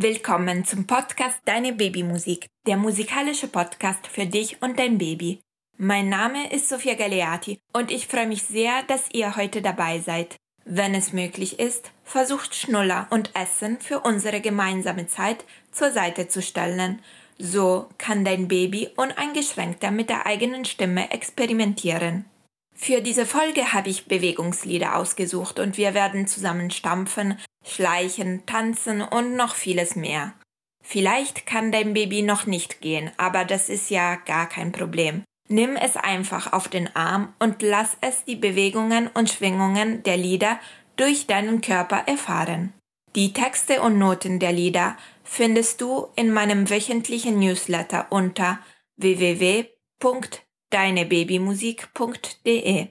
Willkommen zum Podcast Deine Babymusik, der musikalische Podcast für dich und dein Baby. Mein Name ist Sophia Galeati und ich freue mich sehr, dass ihr heute dabei seid. Wenn es möglich ist, versucht Schnuller und Essen für unsere gemeinsame Zeit zur Seite zu stellen. So kann dein Baby uneingeschränkter mit der eigenen Stimme experimentieren. Für diese Folge habe ich Bewegungslieder ausgesucht und wir werden zusammen stampfen, schleichen, tanzen und noch vieles mehr. Vielleicht kann dein Baby noch nicht gehen, aber das ist ja gar kein Problem. Nimm es einfach auf den Arm und lass es die Bewegungen und Schwingungen der Lieder durch deinen Körper erfahren. Die Texte und Noten der Lieder findest du in meinem wöchentlichen Newsletter unter www.deinebabymusik.de.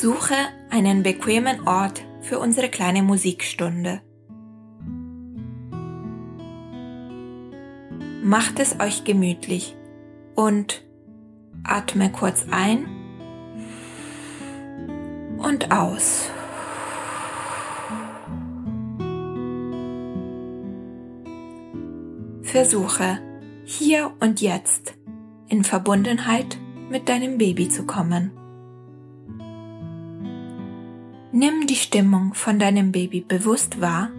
Suche einen bequemen Ort für unsere kleine Musikstunde. Macht es euch gemütlich und atme kurz ein und aus. Versuche hier und jetzt in Verbundenheit mit deinem Baby zu kommen. Nimm die Stimmung von deinem Baby bewusst wahr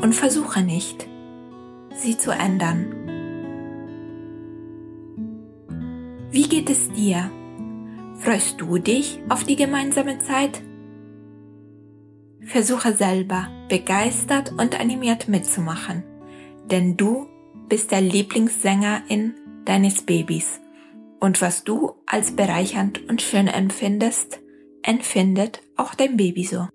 und versuche nicht, sie zu ändern. Wie geht es dir? Freust du dich auf die gemeinsame Zeit? Versuche selber begeistert und animiert mitzumachen, denn du bist der Lieblingssängerin deines Babys und was du als bereichernd und schön empfindest, empfindet auch dein Baby so.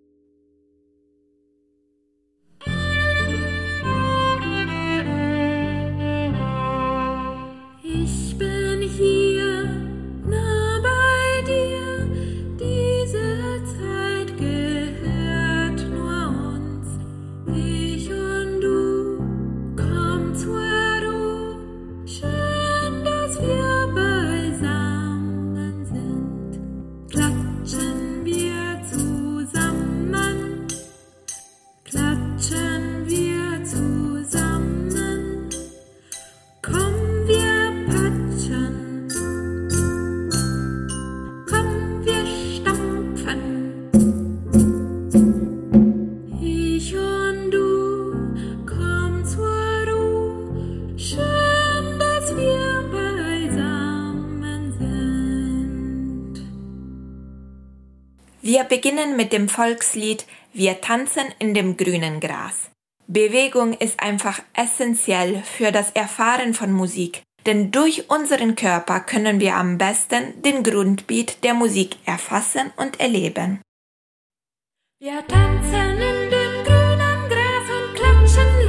Wir beginnen mit dem Volkslied Wir tanzen in dem grünen Gras. Bewegung ist einfach essentiell für das Erfahren von Musik, denn durch unseren Körper können wir am besten den Grundbeat der Musik erfassen und erleben. Wir tanzen in dem grünen Gras und klatschen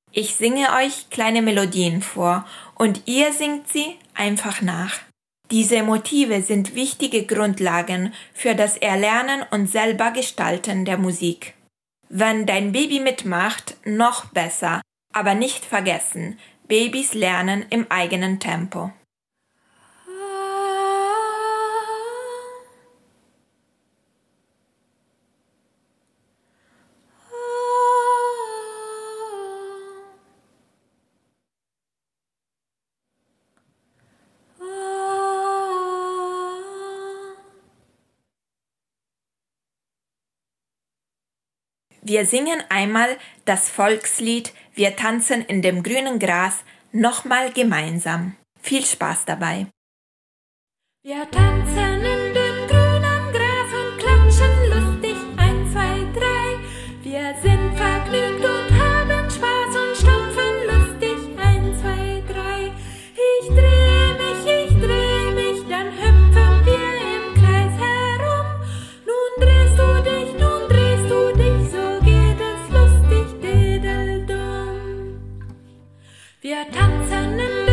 Ich singe euch kleine Melodien vor und ihr singt sie einfach nach. Diese Motive sind wichtige Grundlagen für das Erlernen und selber Gestalten der Musik. Wenn dein Baby mitmacht, noch besser, aber nicht vergessen, Babys lernen im eigenen Tempo. Wir singen einmal das Volkslied Wir tanzen in dem grünen Gras nochmal gemeinsam. Viel Spaß dabei. Wir tanzen Wir tanzen im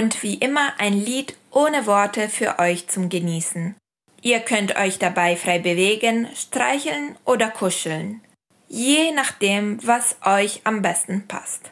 und wie immer ein Lied ohne Worte für euch zum Genießen. Ihr könnt euch dabei frei bewegen, streicheln oder kuscheln, je nachdem, was euch am besten passt.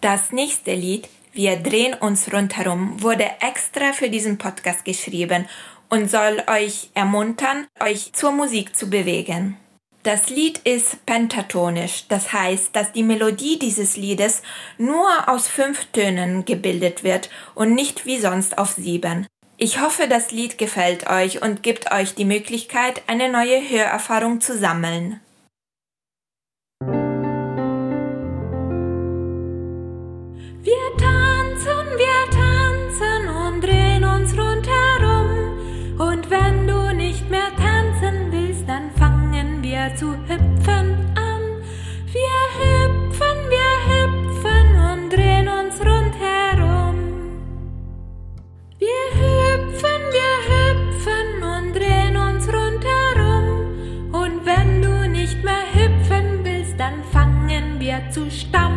Das nächste Lied, Wir drehen uns rundherum, wurde extra für diesen Podcast geschrieben und soll euch ermuntern, euch zur Musik zu bewegen. Das Lied ist pentatonisch, das heißt, dass die Melodie dieses Liedes nur aus fünf Tönen gebildet wird und nicht wie sonst auf sieben. Ich hoffe, das Lied gefällt euch und gibt euch die Möglichkeit, eine neue Hörerfahrung zu sammeln. Zu hüpfen an. Wir hüpfen, wir hüpfen und drehen uns rundherum. Wir hüpfen, wir hüpfen und drehen uns rundherum. Und wenn du nicht mehr hüpfen willst, dann fangen wir zu stampfen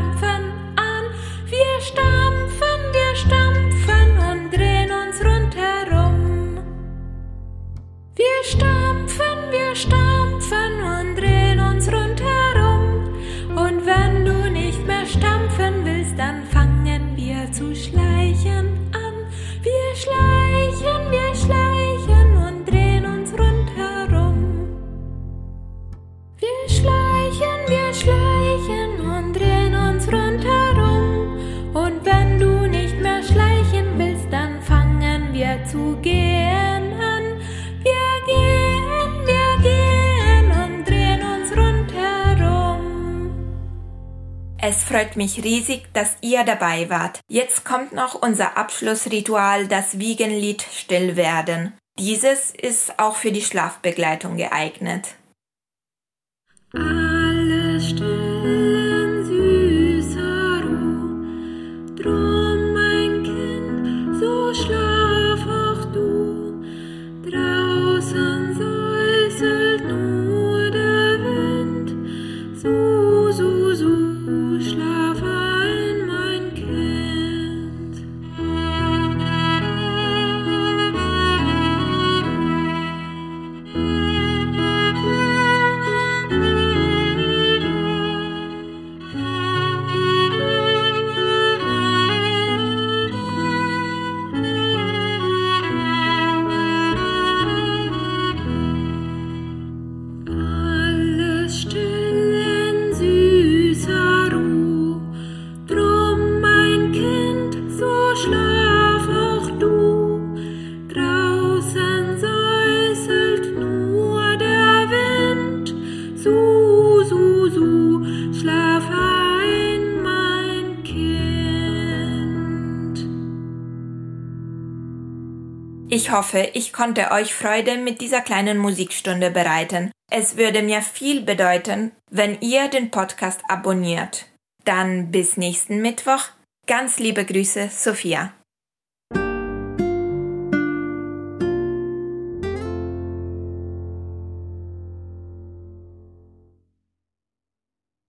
Es freut mich riesig, dass ihr dabei wart. Jetzt kommt noch unser Abschlussritual, das Wiegenlied Still werden. Dieses ist auch für die Schlafbegleitung geeignet. Alles Ich hoffe, ich konnte euch Freude mit dieser kleinen Musikstunde bereiten. Es würde mir viel bedeuten, wenn ihr den Podcast abonniert. Dann bis nächsten Mittwoch. Ganz liebe Grüße, Sophia.